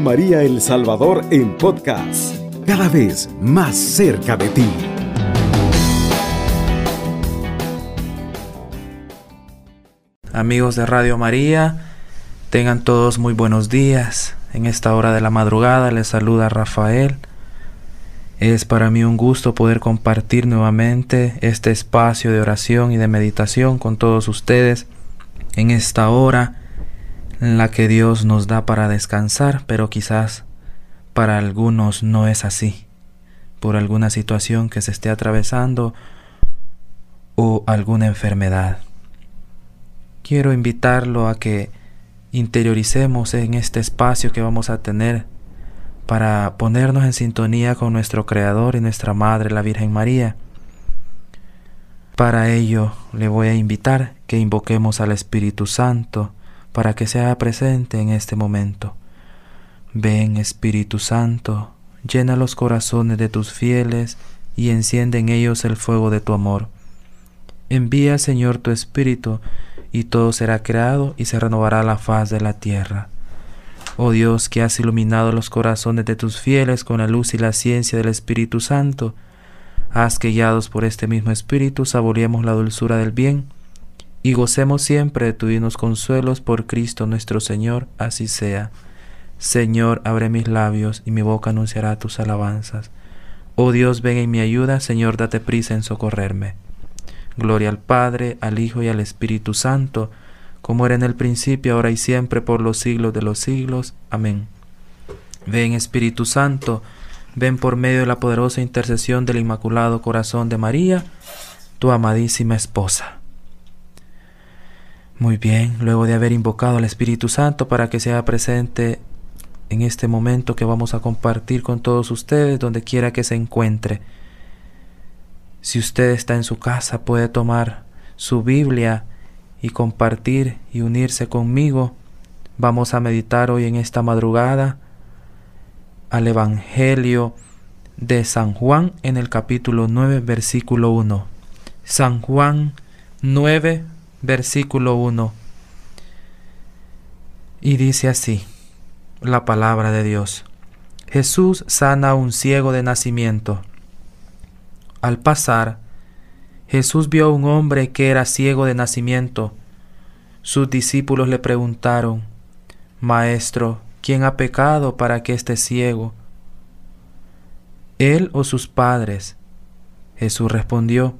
María El Salvador en podcast, cada vez más cerca de ti. Amigos de Radio María, tengan todos muy buenos días. En esta hora de la madrugada les saluda Rafael. Es para mí un gusto poder compartir nuevamente este espacio de oración y de meditación con todos ustedes en esta hora la que Dios nos da para descansar, pero quizás para algunos no es así, por alguna situación que se esté atravesando o alguna enfermedad. Quiero invitarlo a que interioricemos en este espacio que vamos a tener para ponernos en sintonía con nuestro Creador y nuestra Madre, la Virgen María. Para ello le voy a invitar que invoquemos al Espíritu Santo, para que sea presente en este momento. Ven Espíritu Santo, llena los corazones de tus fieles y enciende en ellos el fuego de tu amor. Envía Señor tu Espíritu, y todo será creado y se renovará la faz de la tierra. Oh Dios, que has iluminado los corazones de tus fieles con la luz y la ciencia del Espíritu Santo, haz que guiados por este mismo Espíritu saboreemos la dulzura del bien y gocemos siempre de tu divinos consuelos por Cristo nuestro Señor, así sea. Señor, abre mis labios y mi boca anunciará tus alabanzas. Oh Dios, ven en mi ayuda, Señor, date prisa en socorrerme. Gloria al Padre, al Hijo y al Espíritu Santo, como era en el principio, ahora y siempre, por los siglos de los siglos. Amén. Ven Espíritu Santo, ven por medio de la poderosa intercesión del Inmaculado Corazón de María, tu amadísima esposa. Muy bien, luego de haber invocado al Espíritu Santo para que sea presente en este momento que vamos a compartir con todos ustedes, donde quiera que se encuentre. Si usted está en su casa, puede tomar su Biblia y compartir y unirse conmigo. Vamos a meditar hoy en esta madrugada al Evangelio de San Juan en el capítulo 9, versículo 1. San Juan 9, versículo 1. Y dice así la palabra de Dios. Jesús sana a un ciego de nacimiento. Al pasar, Jesús vio a un hombre que era ciego de nacimiento. Sus discípulos le preguntaron, Maestro, ¿quién ha pecado para que esté ciego? ¿Él o sus padres? Jesús respondió,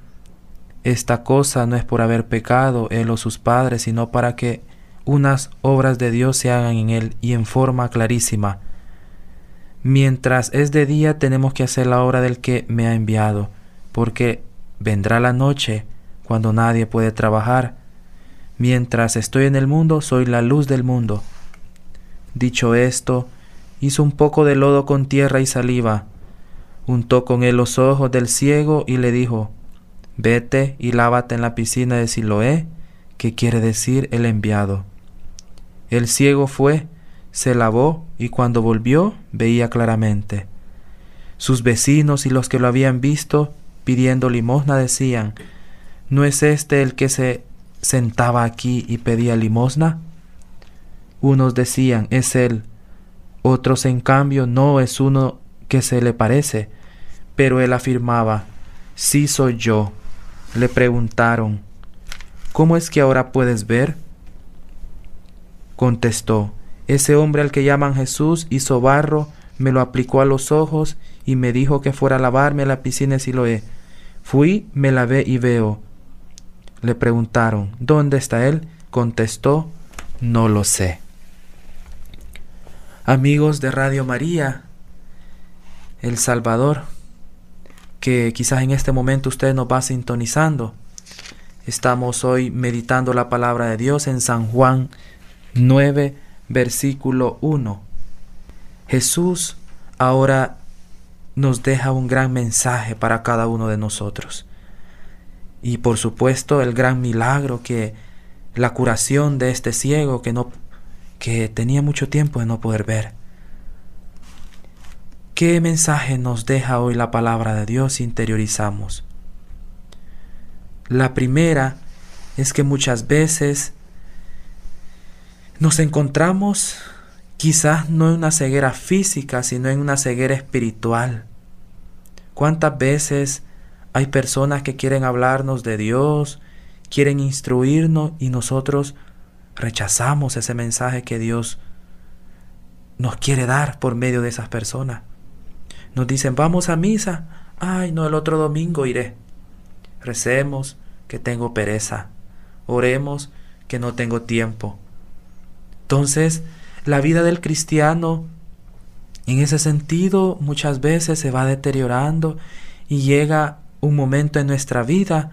esta cosa no es por haber pecado él o sus padres, sino para que unas obras de Dios se hagan en él y en forma clarísima. Mientras es de día tenemos que hacer la obra del que me ha enviado, porque vendrá la noche cuando nadie puede trabajar. Mientras estoy en el mundo soy la luz del mundo. Dicho esto, hizo un poco de lodo con tierra y saliva, untó con él los ojos del ciego y le dijo, Vete y lávate en la piscina de Siloé, que quiere decir el enviado. El ciego fue, se lavó y cuando volvió veía claramente. Sus vecinos y los que lo habían visto pidiendo limosna decían, ¿no es este el que se sentaba aquí y pedía limosna? Unos decían, es él, otros en cambio, no es uno que se le parece, pero él afirmaba, sí soy yo. Le preguntaron, ¿Cómo es que ahora puedes ver? Contestó, ese hombre al que llaman Jesús hizo barro, me lo aplicó a los ojos y me dijo que fuera a lavarme a la piscina de Siloé. Fui, me lavé y veo. Le preguntaron, ¿dónde está él? Contestó, no lo sé. Amigos de Radio María, El Salvador, que quizás en este momento usted nos va sintonizando. Estamos hoy meditando la palabra de Dios en San Juan 9, versículo 1. Jesús ahora nos deja un gran mensaje para cada uno de nosotros. Y por supuesto el gran milagro que la curación de este ciego que no que tenía mucho tiempo de no poder ver. ¿Qué mensaje nos deja hoy la palabra de Dios si interiorizamos? La primera es que muchas veces nos encontramos quizás no en una ceguera física, sino en una ceguera espiritual. ¿Cuántas veces hay personas que quieren hablarnos de Dios, quieren instruirnos y nosotros rechazamos ese mensaje que Dios nos quiere dar por medio de esas personas? Nos dicen, vamos a misa. Ay, no, el otro domingo iré. Recemos que tengo pereza. Oremos que no tengo tiempo. Entonces, la vida del cristiano en ese sentido muchas veces se va deteriorando y llega un momento en nuestra vida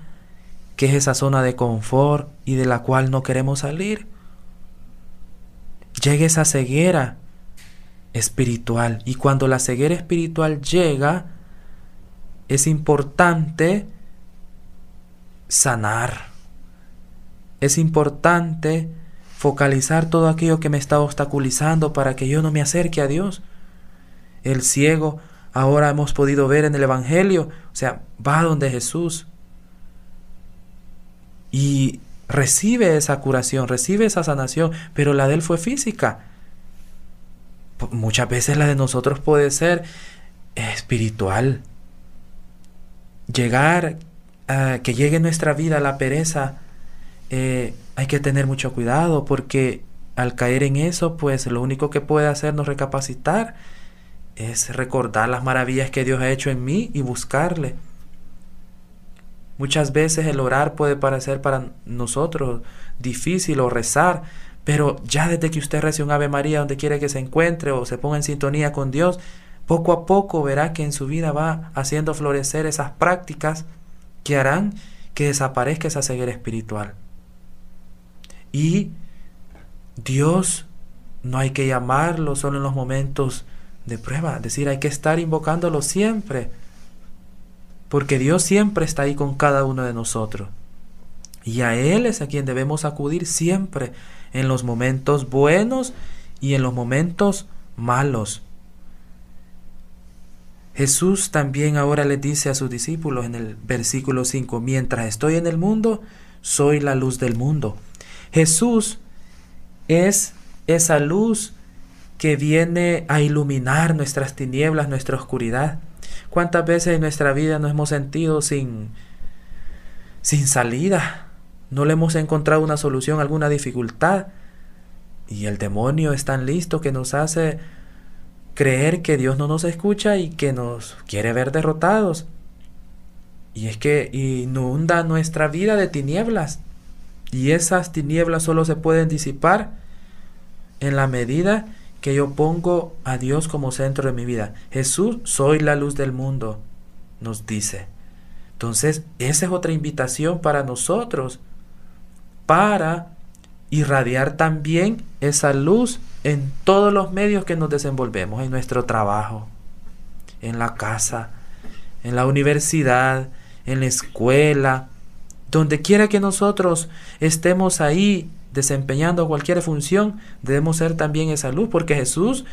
que es esa zona de confort y de la cual no queremos salir. Llega esa ceguera espiritual y cuando la ceguera espiritual llega es importante sanar. Es importante focalizar todo aquello que me está obstaculizando para que yo no me acerque a Dios. El ciego ahora hemos podido ver en el Evangelio, o sea, va donde Jesús y recibe esa curación, recibe esa sanación, pero la de él fue física. Muchas veces la de nosotros puede ser espiritual. Llegar a que llegue nuestra vida la pereza, eh, hay que tener mucho cuidado porque al caer en eso, pues lo único que puede hacernos recapacitar es recordar las maravillas que Dios ha hecho en mí y buscarle. Muchas veces el orar puede parecer para nosotros difícil o rezar, pero ya desde que usted recibe un Ave María donde quiere que se encuentre o se ponga en sintonía con Dios, poco a poco verá que en su vida va haciendo florecer esas prácticas que harán que desaparezca esa ceguera espiritual. Y Dios no hay que llamarlo solo en los momentos de prueba, es decir, hay que estar invocándolo siempre, porque Dios siempre está ahí con cada uno de nosotros. Y a Él es a quien debemos acudir siempre, en los momentos buenos y en los momentos malos. Jesús también ahora le dice a sus discípulos en el versículo 5, mientras estoy en el mundo, soy la luz del mundo. Jesús es esa luz que viene a iluminar nuestras tinieblas, nuestra oscuridad. ¿Cuántas veces en nuestra vida nos hemos sentido sin, sin salida? No le hemos encontrado una solución alguna dificultad. Y el demonio es tan listo que nos hace creer que Dios no nos escucha y que nos quiere ver derrotados. Y es que inunda nuestra vida de tinieblas. Y esas tinieblas solo se pueden disipar en la medida que yo pongo a Dios como centro de mi vida. Jesús, soy la luz del mundo, nos dice. Entonces, esa es otra invitación para nosotros, para irradiar también esa luz en todos los medios que nos desenvolvemos, en nuestro trabajo, en la casa, en la universidad, en la escuela, donde quiera que nosotros estemos ahí desempeñando cualquier función, debemos ser también esa luz, porque Jesús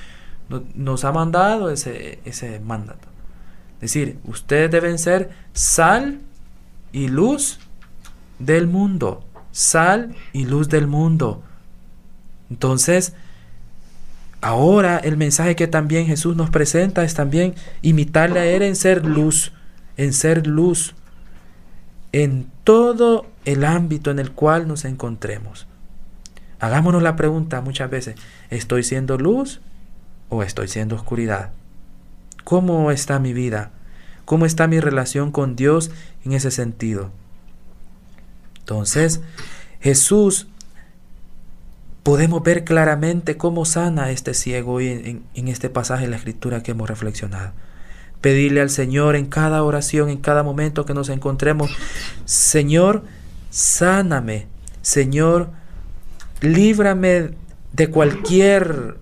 nos ha mandado ese, ese mandato. Es decir, ustedes deben ser sal y luz del mundo. Sal y luz del mundo. Entonces, ahora el mensaje que también Jesús nos presenta es también imitarle a Él en ser luz, en ser luz, en todo el ámbito en el cual nos encontremos. Hagámonos la pregunta muchas veces, ¿estoy siendo luz o estoy siendo oscuridad? ¿Cómo está mi vida? ¿Cómo está mi relación con Dios en ese sentido? Entonces, Jesús, podemos ver claramente cómo sana a este ciego en, en este pasaje de la escritura que hemos reflexionado. Pedirle al Señor en cada oración, en cada momento que nos encontremos, Señor, sáname, Señor, líbrame de cualquier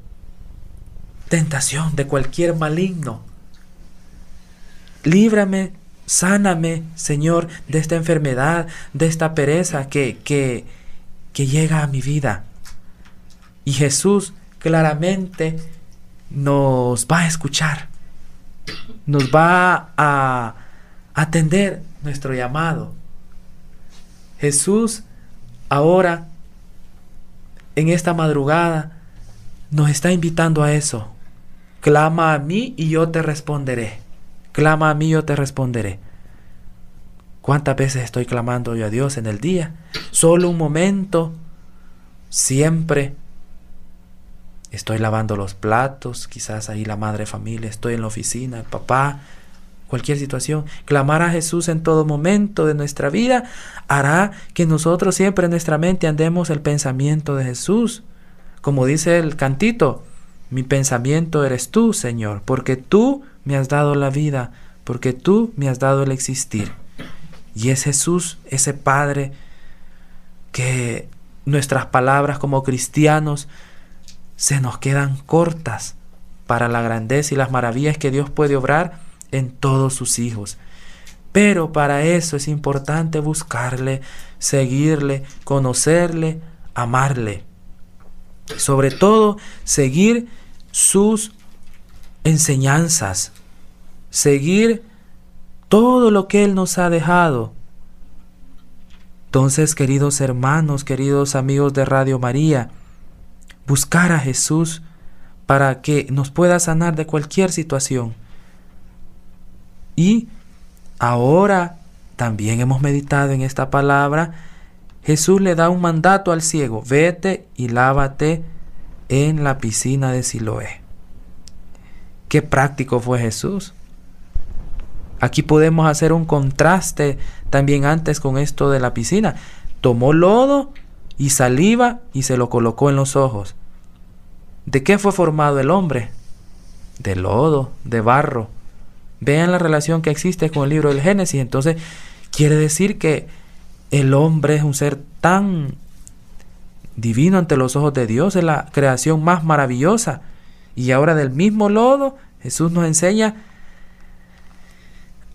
tentación, de cualquier maligno. Líbrame, sáname, Señor, de esta enfermedad, de esta pereza que, que, que llega a mi vida. Y Jesús claramente nos va a escuchar, nos va a atender nuestro llamado. Jesús ahora en esta madrugada nos está invitando a eso. Clama a mí y yo te responderé. Clama a mí yo te responderé. ¿Cuántas veces estoy clamando yo a Dios en el día? Solo un momento. Siempre. Estoy lavando los platos, quizás ahí la madre familia, estoy en la oficina, el papá, cualquier situación. Clamar a Jesús en todo momento de nuestra vida hará que nosotros siempre en nuestra mente andemos el pensamiento de Jesús. Como dice el cantito, mi pensamiento eres tú, Señor, porque tú me has dado la vida, porque tú me has dado el existir. Y es Jesús, ese Padre, que nuestras palabras como cristianos se nos quedan cortas para la grandeza y las maravillas que Dios puede obrar en todos sus hijos. Pero para eso es importante buscarle, seguirle, conocerle, amarle. Sobre todo, seguir sus enseñanzas, seguir todo lo que Él nos ha dejado. Entonces, queridos hermanos, queridos amigos de Radio María, buscar a Jesús para que nos pueda sanar de cualquier situación. Y ahora también hemos meditado en esta palabra. Jesús le da un mandato al ciego, vete y lávate en la piscina de Siloé. Qué práctico fue Jesús. Aquí podemos hacer un contraste también antes con esto de la piscina. Tomó lodo y saliva y se lo colocó en los ojos. ¿De qué fue formado el hombre? De lodo, de barro. Vean la relación que existe con el libro del Génesis. Entonces, quiere decir que el hombre es un ser tan divino ante los ojos de Dios, es la creación más maravillosa. Y ahora del mismo lodo, Jesús nos enseña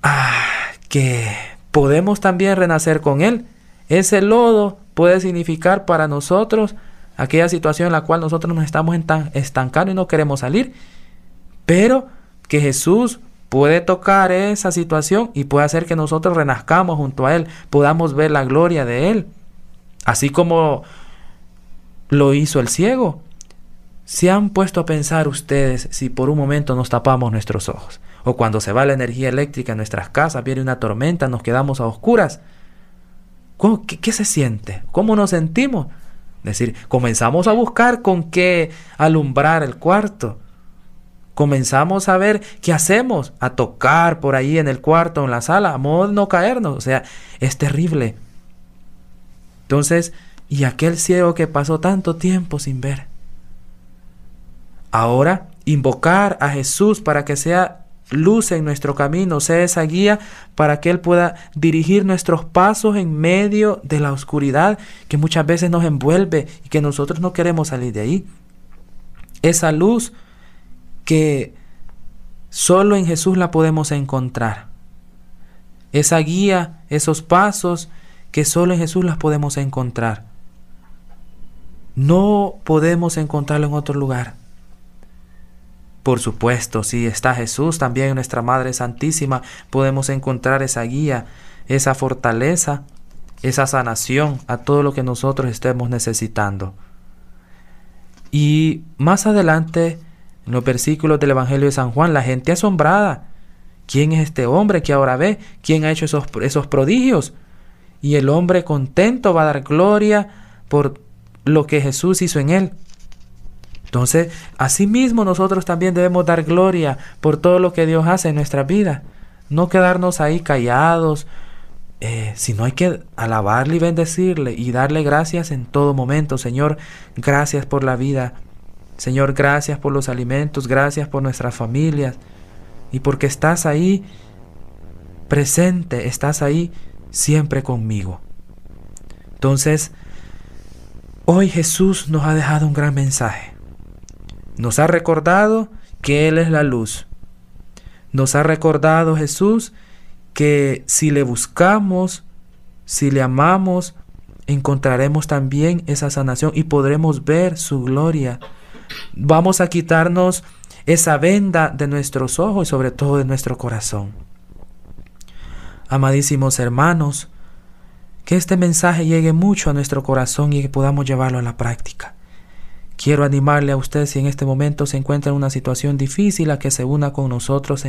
ah, que podemos también renacer con Él. Ese lodo puede significar para nosotros aquella situación en la cual nosotros nos estamos estancando y no queremos salir, pero que Jesús puede tocar esa situación y puede hacer que nosotros renazcamos junto a Él, podamos ver la gloria de Él, así como lo hizo el ciego. ¿Se han puesto a pensar ustedes si por un momento nos tapamos nuestros ojos? O cuando se va la energía eléctrica en nuestras casas, viene una tormenta, nos quedamos a oscuras. ¿Qué, qué se siente? ¿Cómo nos sentimos? Es decir, comenzamos a buscar con qué alumbrar el cuarto. Comenzamos a ver qué hacemos, a tocar por ahí en el cuarto, en la sala, a modo de no caernos. O sea, es terrible. Entonces, ¿y aquel ciego que pasó tanto tiempo sin ver? Ahora, invocar a Jesús para que sea luz en nuestro camino, sea esa guía para que Él pueda dirigir nuestros pasos en medio de la oscuridad que muchas veces nos envuelve y que nosotros no queremos salir de ahí. Esa luz que solo en Jesús la podemos encontrar. Esa guía, esos pasos que solo en Jesús las podemos encontrar. No podemos encontrarlo en otro lugar. Por supuesto, si está Jesús, también nuestra Madre Santísima podemos encontrar esa guía, esa fortaleza, esa sanación a todo lo que nosotros estemos necesitando. Y más adelante, en los versículos del Evangelio de San Juan, la gente asombrada. ¿Quién es este hombre que ahora ve? ¿Quién ha hecho esos, esos prodigios? Y el hombre contento va a dar gloria por lo que Jesús hizo en él. Entonces, asimismo nosotros también debemos dar gloria por todo lo que Dios hace en nuestra vida. No quedarnos ahí callados, eh, sino hay que alabarle y bendecirle y darle gracias en todo momento. Señor, gracias por la vida. Señor, gracias por los alimentos, gracias por nuestras familias y porque estás ahí presente, estás ahí siempre conmigo. Entonces, hoy Jesús nos ha dejado un gran mensaje. Nos ha recordado que Él es la luz. Nos ha recordado Jesús que si le buscamos, si le amamos, encontraremos también esa sanación y podremos ver su gloria. Vamos a quitarnos esa venda de nuestros ojos y sobre todo de nuestro corazón. Amadísimos hermanos, que este mensaje llegue mucho a nuestro corazón y que podamos llevarlo a la práctica Quiero animarle a usted si en este momento se encuentra en una situación difícil a que se una con nosotros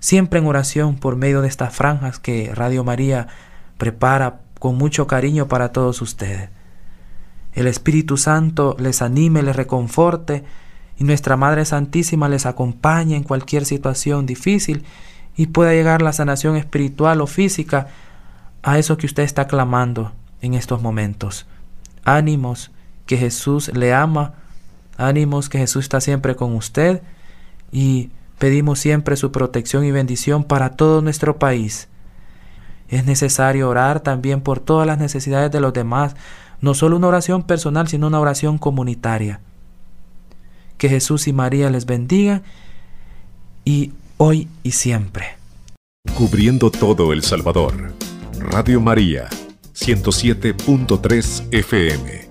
siempre en oración por medio de estas franjas que Radio María prepara con mucho cariño para todos ustedes. El Espíritu Santo les anime, les reconforte y nuestra Madre Santísima les acompañe en cualquier situación difícil y pueda llegar la sanación espiritual o física a eso que usted está clamando en estos momentos. Ánimos, que Jesús le ama, ánimos, que Jesús está siempre con usted y pedimos siempre su protección y bendición para todo nuestro país. Es necesario orar también por todas las necesidades de los demás, no solo una oración personal, sino una oración comunitaria. Que Jesús y María les bendigan y hoy y siempre. Cubriendo todo El Salvador. Radio María, 107.3 FM.